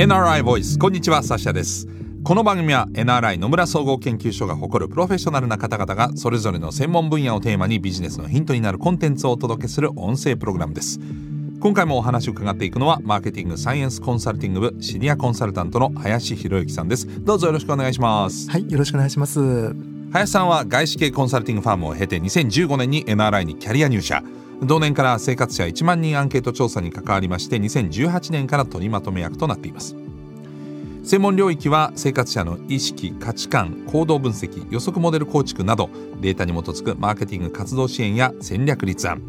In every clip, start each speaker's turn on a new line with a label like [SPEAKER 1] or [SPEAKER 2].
[SPEAKER 1] NRI ボイスこんにちはサッシャです。この番組は NRI 野村総合研究所が誇るプロフェッショナルな方々がそれぞれの専門分野をテーマにビジネスのヒントになるコンテンツをお届けする音声プログラムです。今回もお話を伺っていくのはマーケティングサイエンスコンサルティング部シニアコンサルタントの林博之さんです。どうぞよろしくお願いします。
[SPEAKER 2] はいよろしくお願いします。
[SPEAKER 1] 林さんは外資系コンサルティングファームを経て2015年に NRI にキャリア入社同年から生活者1万人アンケート調査に関わりまして2018年から取りまとめ役となっています。専門領域は生活者の意識価値観行動分析予測モデル構築などデータに基づくマーケティング活動支援や戦略立案。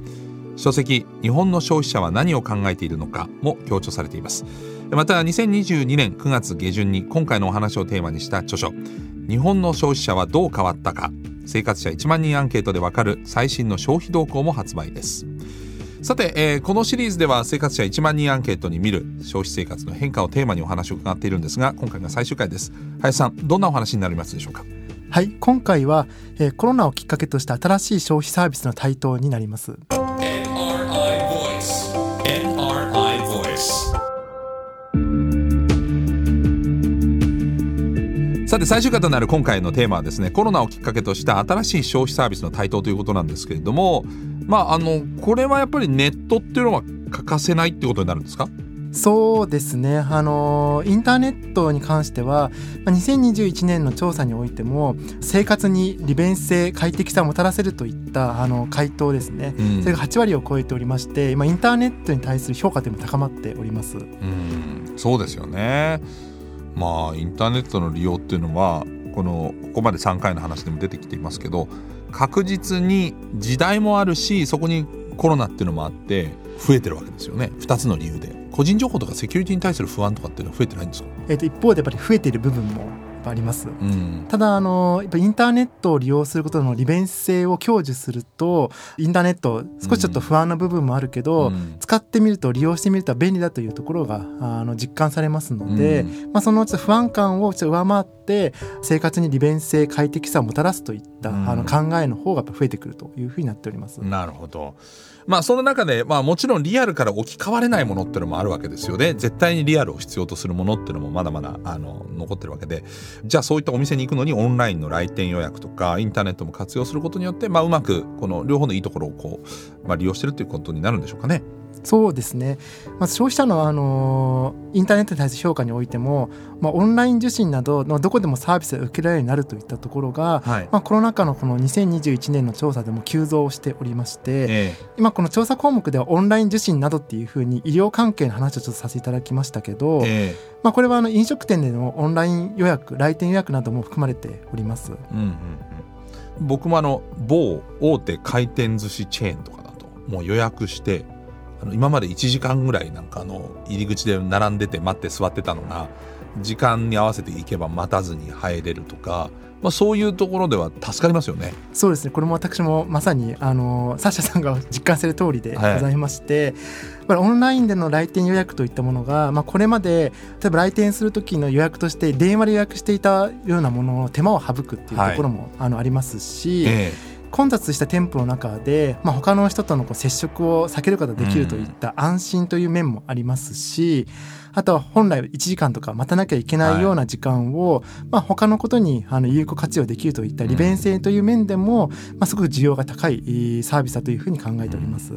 [SPEAKER 1] 書籍「日本の消費者は何を考えているのか」も強調されています。また2022年9月下旬に今回のお話をテーマにした著書「日本の消費者はどう変わったか」生活者1万人アンケートでわかる最新の消費動向も発売です。さて、えー、このシリーズでは生活者1万人アンケートに見る消費生活の変化をテーマにお話を伺っているんですが今回が最終回です。林さんどんなお話になりますでしょうか？
[SPEAKER 2] はい今回は、えー、コロナをきっかけとした新しい消費サービスの台頭になります。
[SPEAKER 1] さて最終回となる今回のテーマはですねコロナをきっかけとした新しい消費サービスの台頭ということなんですけれどもまああのこれはやっぱりネットっていうのは欠かせないってことになるんですか？
[SPEAKER 2] そうですね。あのインターネットに関しては2021年の調査においても生活に利便性快適さをもたらせるといったあの回答ですね、うん、それが8割を超えておりまして今インターネットに対する評価というのも高まっております。う
[SPEAKER 1] ん。そうですよねまあインターネットの利用っていうのはこのここまで3回の話でも出てきていますけど確実に時代もあるしそこにコロナっていうのもあって増えてるわけですよね。2つの理由で。個人情報とかセキュリティに対する不安とかっていうのは増えてないんですか、
[SPEAKER 2] えー、と一方でやっぱり増えている部分もあります、うん、ただあのやっぱインターネットを利用することの利便性を享受するとインターネット少しちょっと不安な部分もあるけど、うん、使ってみると利用してみると便利だというところがあの実感されますので、うん、まあ、その不安感を上回って生活に利便性快適さをもたらすといった、あの考えの方が増えてくるというふうになっております。
[SPEAKER 1] なるほどまあその中で、まあ、もちろんリアルから置き換われないものっていうのもあるわけですよね絶対にリアルを必要とするものっていうのもまだまだあの残ってるわけでじゃあそういったお店に行くのにオンラインの来店予約とかインターネットも活用することによって、まあ、うまくこの両方のいいところをこう、まあ、利用してるっていうことになるんでしょうかね。
[SPEAKER 2] そうですね、まず消費者の、あのインターネットに対する評価においても、まあ、オンライン受診などのどこでもサービスが受けられるようになるといったところが、はい、まあ、コロナ禍のこの2021年の調査でも急増しておりまして、ええ、今この調査項目ではオンライン受診などっていうふうに医療関係の話をちょっとさせていただきましたけど、え、まあ、これはあの飲食店でのオンライン予約来店予約なども含まれております。うんうんうん。
[SPEAKER 1] 僕もあの某大手回転寿司チェーンとかだともう予約してあの今まで1時間ぐらいなんかあの入り口で並んでて待って座ってたのが時間に合わせて行けば待たずに入れるとか、まあ、そういうところでは助かりますよね。
[SPEAKER 2] そうですねこれも私もまさにあのサッシャさんが実感する通りでございまして、はい、オンラインでの来店予約といったものが、まあ、これまで例えば来店する時の予約として電話で予約していたようなものを手間を省くっていうところも、はい、あのありますし。ええ混雑した店舗の中で、まあ、他の人とのこう接触を避けることができるといった安心という面もありますし、あとは本来1時間とか待たなきゃいけないような時間を、はいまあ、他のことにあの有効活用できるといった利便性という面でも、まあ、すごく需要が高いサービスだというふうに考えております。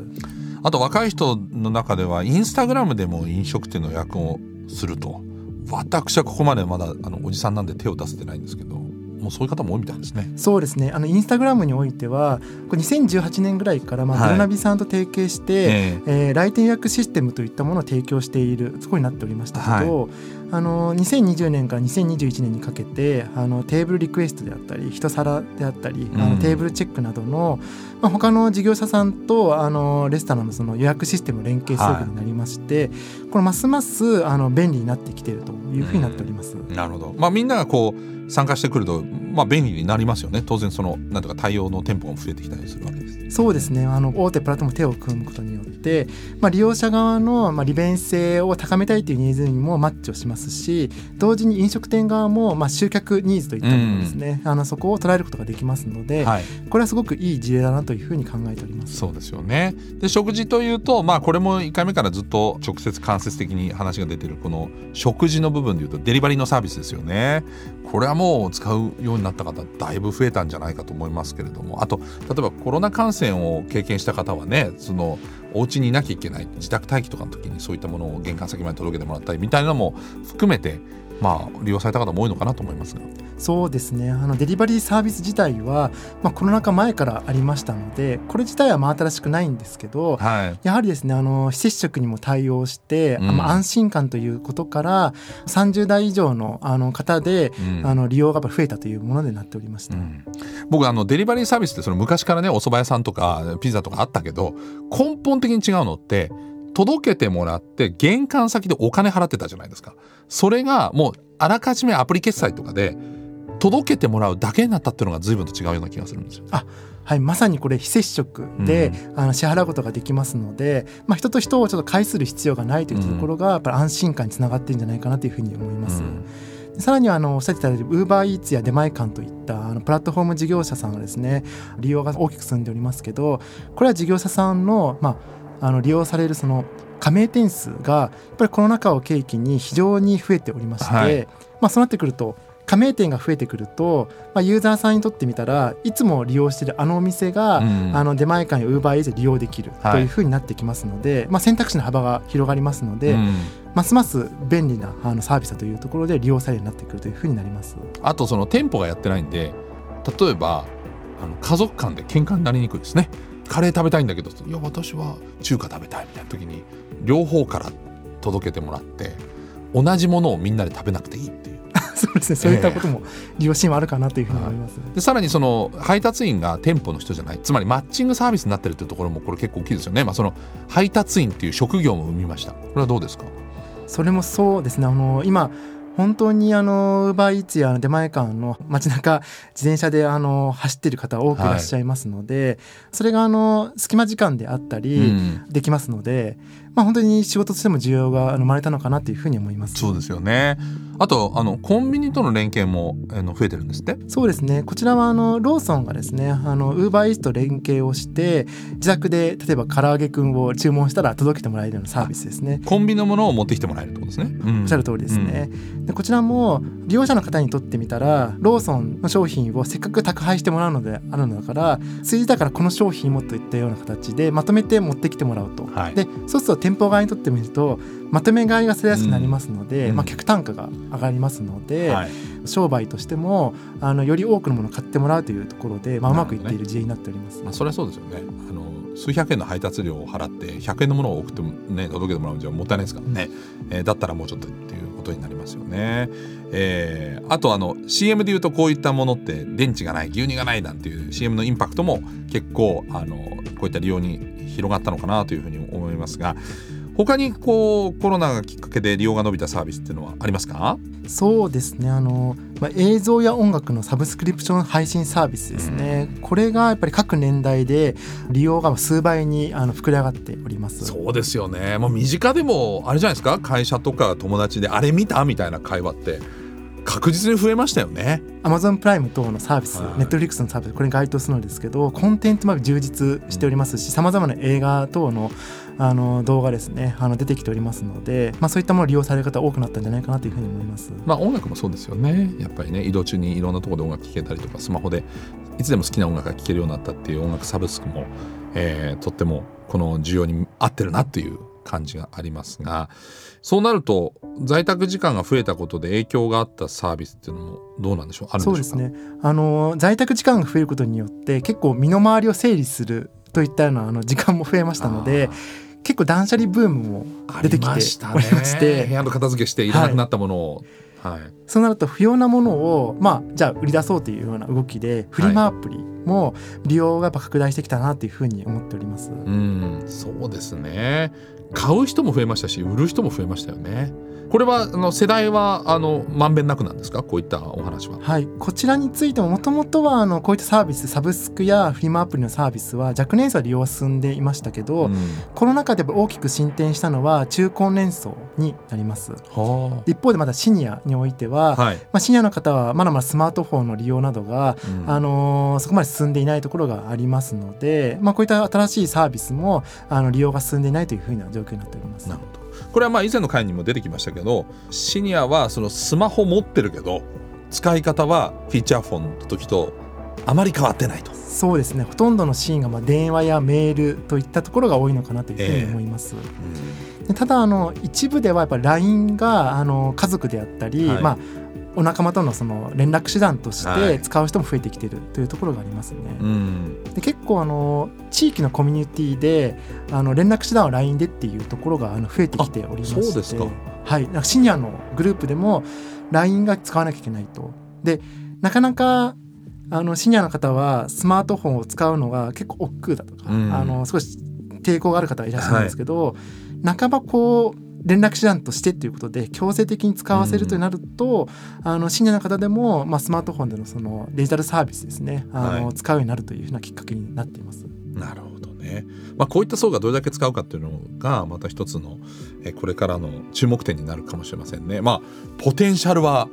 [SPEAKER 1] あと若い人の中ではインスタグラムでも飲食店の予約をすると。私はここまでまだあのおじさんなんで手を出せてないんですけどもうそういう方も多いみたいですね。
[SPEAKER 2] そうですね。あのインスタグラムにおいては、これ2018年ぐらいからまあ、はい、グルナビさんと提携して、えー、えー、来店予約システムといったものを提供しているそこになっておりましたけど、はい、あの2020年から2021年にかけてあのテーブルリクエストであったり一皿であったり、うん、あのテーブルチェックなどの、まあ、他の事業者さんとあのレストランのその予約システムを連携するようになりまして、はい、これますますあの便利になってきているというふうになっております。
[SPEAKER 1] なるほど、まあ、みんながこう参加してくるとまあ、便利になりますよね。当然そのなんとか対応の店舗が増えてきたりするわけです。
[SPEAKER 2] そうですね。あの大手プラットフォーム手を組むことによって、まあ、利用者側の、まあ、利便性を高めたいというニーズにもマッチをしますし同時に飲食店側も、まあ、集客ニーズといったものですね、うん、あのそこを捉えることができますので、はい、これはすごくいい事例だなというふうに考えております。
[SPEAKER 1] そうですよね。で食事というと、まあ、これも1回目からずっと直接間接的に話が出てるこの食事の部分でいうとデリバリーのサービスですよね。これはもう使うようになった方だいぶ増えたんじゃないかと思いますけれども。あと例えばコロナ感染を経験した方はねそのお家にいなきゃいけない自宅待機とかの時にそういったものを玄関先まで届けてもらったりみたいなのも含めてまあ利用された方も多いのかなと思いますが。
[SPEAKER 2] そうですね。あのデリバリーサービス自体は、まあ、コロナ禍前からありましたのでこれ自体は真新しくないんですけど、はい、やはりですねあの非接触にも対応して、うん、安心感ということから30代以上のあの方で、うん、あの利用が増えたというものになっておりました、うん、
[SPEAKER 1] 僕あのデリバリーサービスってその昔からねお蕎麦屋さんとかピザとかあったけど根本的に違うのって届けてもらって玄関先でお金払ってたじゃないですかそれがもうあらかじめアプリ決済とかで届けてもらうだけになったっていうのが随分と違うような気がするんですよ。
[SPEAKER 2] あはい、まさにこれ非接触で、うん、あの支払うことができますので、まあ、人と人をちょっと介する必要がないというところがやっぱり安心感につながってるんじゃないかなというふうに思います。うん、さらにはあのおっしゃってたようにウーバーイーツや出前館といったあのプラットフォーム事業者さんはですね利用が大きく進んでおりますけどこれは事業者さんの,、まあ、あの利用されるその加盟店数がやっぱりコロナ禍を契機に非常に増えておりまして、はい、まあ、そうなってくると加盟店が増えてくると、まあ、ユーザーさんにとってみたらいつも利用しているあのお店が、うん、あの出前館やウーバーイーツで利用できるというふうになってきますので、はい、まあ、選択肢の幅が広がりますので、うん、ますます便利なあのサービスだというところで利用されるようになってくるというふうになります。
[SPEAKER 1] あとその店舗がやってないんで例えばあの家族間で喧嘩になりにくいですねカレー食べたいんだけどいや私は中華食べたいみたいな時に両方から届けてもらって同じものをみんなで食べなくていいっていう。
[SPEAKER 2] そうですね。そういったことも利用シーンはあるかなというふうに思います、
[SPEAKER 1] でさらにその配達員が店舗の人じゃないつまりマッチングサービスになってるというところもこれ結構大きいですよね、まあ、その配達員っていう職業も生みました。これはどうですか？
[SPEAKER 2] それもそうですね。あの今本当にあのウーバーイーツや出前館の街中自転車であの走っている方多くいらっしゃいますので、はい、それがあの隙間時間であったりできますので、まあ、本当に仕事としても需要が生まれたのかなというふうに思います。
[SPEAKER 1] そうですよね。あとあのコンビニとの連携もあの増えてるんですって？
[SPEAKER 2] そうですね。こちらはあのローソンがですねあのウーバーイーツと連携をして自宅で例えば唐揚げくんを注文したら届けてもらえるようなサービスですね。
[SPEAKER 1] コンビニのものを持ってきてもらえるってことですね、
[SPEAKER 2] うん、おっしゃる通りですね、うん、でこちらも利用者の方にとってみたらローソンの商品をせっかく宅配してもらうのであるのだから数字だからこの商品もといったような形でまとめて持ってきてもらうと、はい、でそうすると店舗側にとってみるとまとめ買いがされやすくなりますので、うん、まあ、客単価が上がりますので、はい、商売としてもあのより多くのものを買ってもらうというところで、まあ、うまくいっている事例になっております。
[SPEAKER 1] まあ、それはそうですよね。あの数百円の配達料を払って100円のものを送っても、ね、届けてもらうんじゃもったいないですからね、うん、えー、だったらもうちょっとっていうことになりますよね。えー、あとあの CM でいうとこういったものって電池がない牛乳がないなんていう CM のインパクトも結構あのこういった利用に広がったのかなというふうに思いますが他にこうコロナがきっかけで利用が伸びたサービスっていうのはありますか？
[SPEAKER 2] そうですね。あの、まあ、映像や音楽のサブスクリプション配信サービスですね、うん、これがやっぱり各年代で利用が数倍にあの膨れ上がっております。
[SPEAKER 1] そうですよね。もう身近でもあれじゃないですか？会社とか友達であれ見た？みたいな会話って確実に増えましたよね。
[SPEAKER 2] アマゾンプライム等のサービス、ネットフリックスのサービスこれに該当するのですけどコンテンツも充実しておりますしさまざまな映画等のあの動画ですねあの出てきておりますので、まあ、そういったものを利用される方多くなったんじゃないかなというふうに思います。
[SPEAKER 1] まあ、音楽もそうですよねやっぱりね移動中にいろんなところで音楽聴けたりとかスマホでいつでも好きな音楽が聴けるようになったっていう音楽サブスクも、えー、とってもこの需要に合ってるなっていう感じがありますがそうなると在宅時間が増えたことで影響があったサービスっていうのもどうなんでしょう？あるんでしょうか？そうですね。
[SPEAKER 2] あの在宅時間が増えることによって結構身の回りを整理するといったようなあの時間も増えましたので結構断捨離ブームも出てきておりまして、
[SPEAKER 1] 部屋の片付けしていらなくなったものを、
[SPEAKER 2] はい、そうなると不要なものを、まあ、じゃあ売り出そうというような動きでフリマアプリも利用がやっぱ拡大してきたなというふうに思っております。
[SPEAKER 1] うんそうですね買う人も増えましたし売る人も増えましたよね。これはあの世代はあのまんべんなくなんですか？こういったお話は。
[SPEAKER 2] はいこちらについてももともとはあのこういったサービスサブスクやフリマアプリのサービスは若年層利用は進んでいましたけど、うん、コロナ禍で大きく進展したのは中高年層になります。一方でまだシニアにおいては、はい、まあ、シニアの方はまだまだスマートフォンの利用などが、うん、あのー、そこまで進んでいないところがありますので、まあ、こういった新しいサービスもあの利用が進んでいないというふうな状況になっております。
[SPEAKER 1] なるほど。これはまあ以前の回にも出てきましたけどシニアはそのスマホ持ってるけど使い方はフィーチャーフォンの時とあまり変わってないと。
[SPEAKER 2] そうですね。ほとんどのシーンがまあ電話やメールといったところが多いのかなというふうに思います、えーうん、ただあの一部ではやっぱり LINE があの家族であったり、はい、まあお仲間とのその連絡手段として使う人も増えてきてるというところがありますね。はい、で結構あの地域のコミュニティであの連絡手段は LINE でっていうところがあの増えてきておりまして。はい、シニアのグループでも LINE が使わなきゃいけないと。でなかなかあのシニアの方はスマートフォンを使うのが結構億劫だとか、あの少し抵抗がある方はいらっしゃるんですけど、はい、半ばこう連絡手段としてということで強制的に使わせるとなると、うん、あのシニアの方でも、まあ、スマートフォンでのそのデジタルサービスですね。あの、はい、使うようになるというふうなきっかけになっています。
[SPEAKER 1] なるほどね、まあ、こういった層がどれだけ使うかっていうのがまた一つのえこれからの注目点になるかもしれませんね。まあポテンシャルは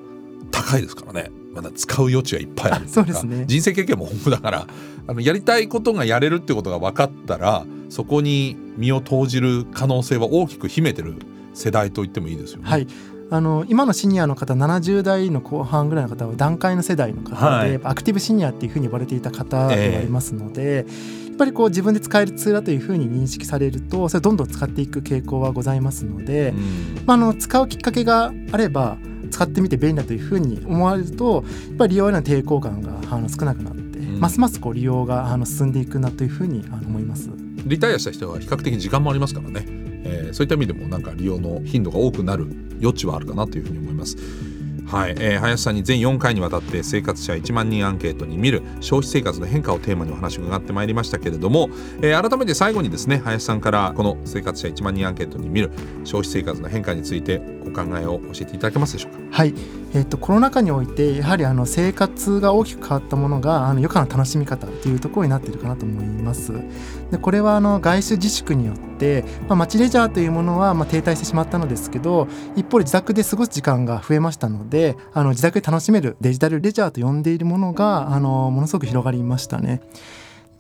[SPEAKER 1] 高いですからねまだ使う余地がいっぱいある
[SPEAKER 2] そうですね。
[SPEAKER 1] 人生経験も豊富だからあのやりたいことがやれるってことが分かったらそこに身を投じる可能性は大きく秘めてる世代と言ってもいいですよね。
[SPEAKER 2] はい。あの今のシニアの方70代の後半ぐらいの方は段階の世代の方で、はい、アクティブシニアっていうふうに呼ばれていた方ではありますので、えー、やっぱりこう自分で使えるツールだというふうに認識されるとそれどんどん使っていく傾向はございますので、うん、まあ、あの使うきっかけがあれば使ってみて便利だというふうに思われるとやっぱり利用への抵抗感があの少なくなって、うん、ますますこう利用があの進んでいくなというふうにあの思います。
[SPEAKER 1] リタイアした人は比較的時間もありますからね。えー、そういった意味でもなんか利用の頻度が多くなる余地はあるかなというふうに思います。はい、えー、林さんに全4回にわたって生活者1万人アンケートに見る消費生活の変化をテーマにお話を伺ってまいりましたけれども、えー、改めて最後にですね林さんからこの生活者1万人アンケートに見る消費生活の変化についてお考えを教えていただけますでしょうか？
[SPEAKER 2] はいえーと、コロナ禍においてやはりあの生活が大きく変わったものがあの余暇の楽しみ方というところになっているかなと思います。でこれはあの外出自粛によって、まあ、街レジャーというものはまあ停滞してしまったのですけど一方で自宅で過ごす時間が増えましたのであの自宅で楽しめるデジタルレジャーと呼んでいるものがあのものすごく広がりましたね。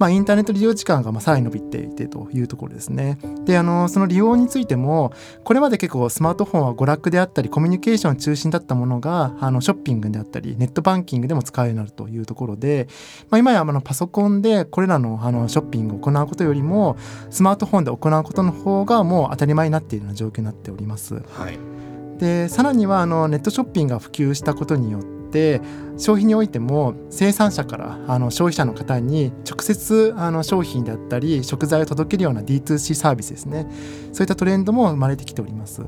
[SPEAKER 2] まあ、インターネット利用時間がまあさらに伸びていてというところですね。であのその利用についてもこれまで結構スマートフォンは娯楽であったりコミュニケーション中心だったものがあのショッピングであったりネットバンキングでも使えるようになるというところで、まあ、今やあのパソコンでこれらのあのショッピングを行うことよりもスマートフォンで行うことの方がもう当たり前になっているような状況になっております。はいでさらにはあのネットショッピングが普及したことによってって消費においても生産者からあの消費者の方に直接あの商品であったり食材を届けるような D2C サービスですねそういったトレンドも生まれてきております。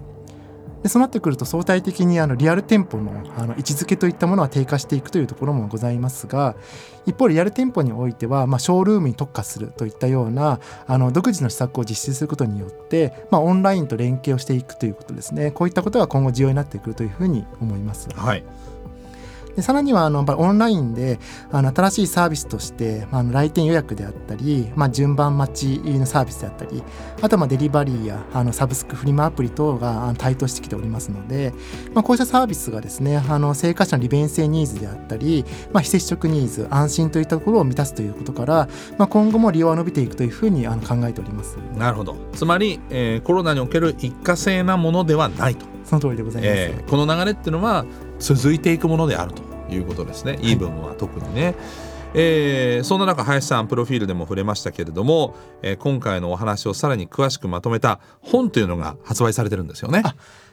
[SPEAKER 2] でそうなってくると相対的にあのリアル店舗のあの位置づけといったものは低下していくというところもございますが一方リアル店舗においては、まあ、ショールームに特化するといったようなあの独自の施策を実施することによって、まあ、オンラインと連携をしていくということですねこういったことが今後重要になってくるというふうに思います。
[SPEAKER 1] はい
[SPEAKER 2] でさらにはあのオンラインであの新しいサービスとして、まあ、来店予約であったり、まあ、順番待ちのサービスであったりあとはデリバリーやあのサブスクフリマアプリ等が台頭してきておりますので、まあ、こうしたサービスがですねあの生活者の利便性ニーズであったり、まあ、非接触ニーズ安心といったところを満たすということから、まあ、今後も利用は伸びていくというふうにあの考えております。
[SPEAKER 1] なるほど。つまり、えー、コロナにおける一過性なものではないと。
[SPEAKER 2] その通りでございます、え
[SPEAKER 1] ー、この流れっていうのは続いていくものであるということですね、い、い部分は特にね。えー、そんな中林さんプロフィールでも触れましたけれども、えー、今回のお話をさらに詳しくまとめた本というのが発売されてるんですよね。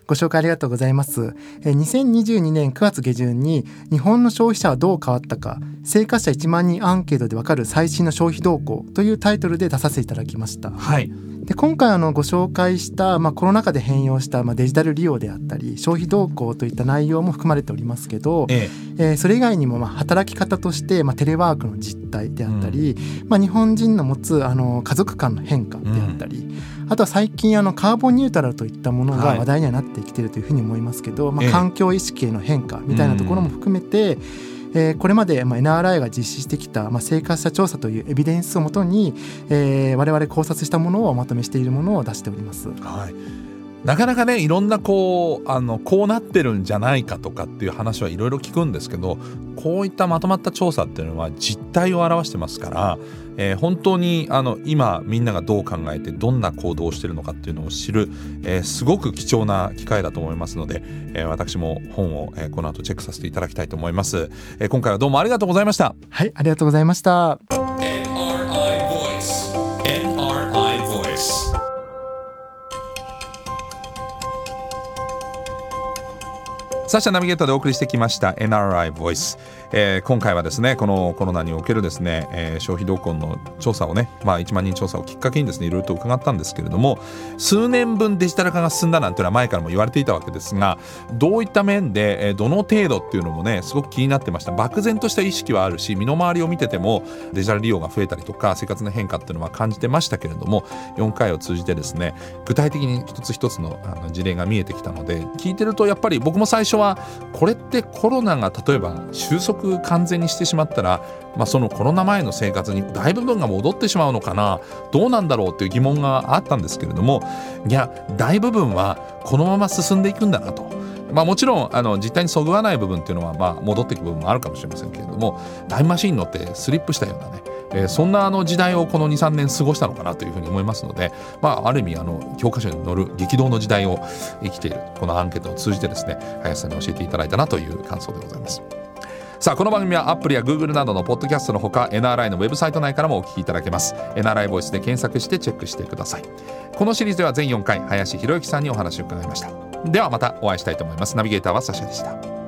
[SPEAKER 2] ご紹介ありがとうございます。えー、2022年9月下旬に日本の消費者はどう変わったか生活者1万人アンケートでわかる最新の消費動向というタイトルで出させていただきました。
[SPEAKER 1] はい。
[SPEAKER 2] で今回あのご紹介した、まあ、コロナ禍で変容した、まあ、デジタル利用であったり消費動向といった内容も含まれておりますけど、ええ。えー、それ以外にもまあ働き方として、まあ、テレワークの実態であったり、うん、まあ、日本人の持つあの家族間の変化であったり、うん、あとは最近あのカーボンニュートラルといったものが話題にはなってきているというふうに思いますけど、はい、まあ、環境意識への変化みたいなところも含めて、うんえー、これまで、まあ、NRI が実施してきた、まあ、生活者調査というエビデンスをもとに、えー、我々考察したものをまとめしているものを出しております。
[SPEAKER 1] はいなかなかねいろんなこうあのこうなってるんじゃないかとかっていう話はいろいろ聞くんですけどこういったまとまった調査っていうのは実態を表してますから、えー、本当にあの今みんながどう考えてどんな行動をしてるのかっていうのを知る、えー、すごく貴重な機会だと思いますので、えー、私も本を、えー、この後チェックさせていただきたいと思います、えー、今回はどうもありがとうございました。
[SPEAKER 2] はいありがとうございました。
[SPEAKER 1] サッシャナビゲーターでお送りしてきました NRI Voice えー、今回はですねこのコロナにおけるですね、えー、消費動向の調査をね、まあ、1万人調査をきっかけにですねいろいろと伺ったんですけれども数年分デジタル化が進んだなんていうのは前からも言われていたわけですがどういった面で、えー、どの程度っていうのもねすごく気になってました。漠然とした意識はあるし身の回りを見ててもデジタル利用が増えたりとか生活の変化っていうのは感じてましたけれども4回を通じてですね具体的に一つ一つのあの事例が見えてきたので聞いてるとやっぱり僕も最初はこれってコロナが例えば収束完全にしてしまったら、まあ、そのコロナ前の生活に大部分が戻ってしまうのかなどうなんだろうっていう疑問があったんですけれどもいや大部分はこのまま進んでいくんだなと。まあ、もちろんあの実態にそぐわない部分っていうのはまあ戻っていく部分もあるかもしれませんけれどもタイムマシンに乗ってスリップしたようなねえー、そんなあの時代をこの23年過ごしたのかなというふうに思いますので、まあ、ある意味あの教科書に載る激動の時代を生きているこのアンケートを通じてですね林さんに教えていただいたなという感想でございます。さあこの番組はアップルや Google などのポッドキャストのほか NRI のウェブサイト内からもお聞きいただけます。NRI ボイスで検索してチェックしてください。このシリーズでは全4回林博之さんにお話を伺いました。ではまたお会いしたいと思います。ナビゲーターはサシャでした。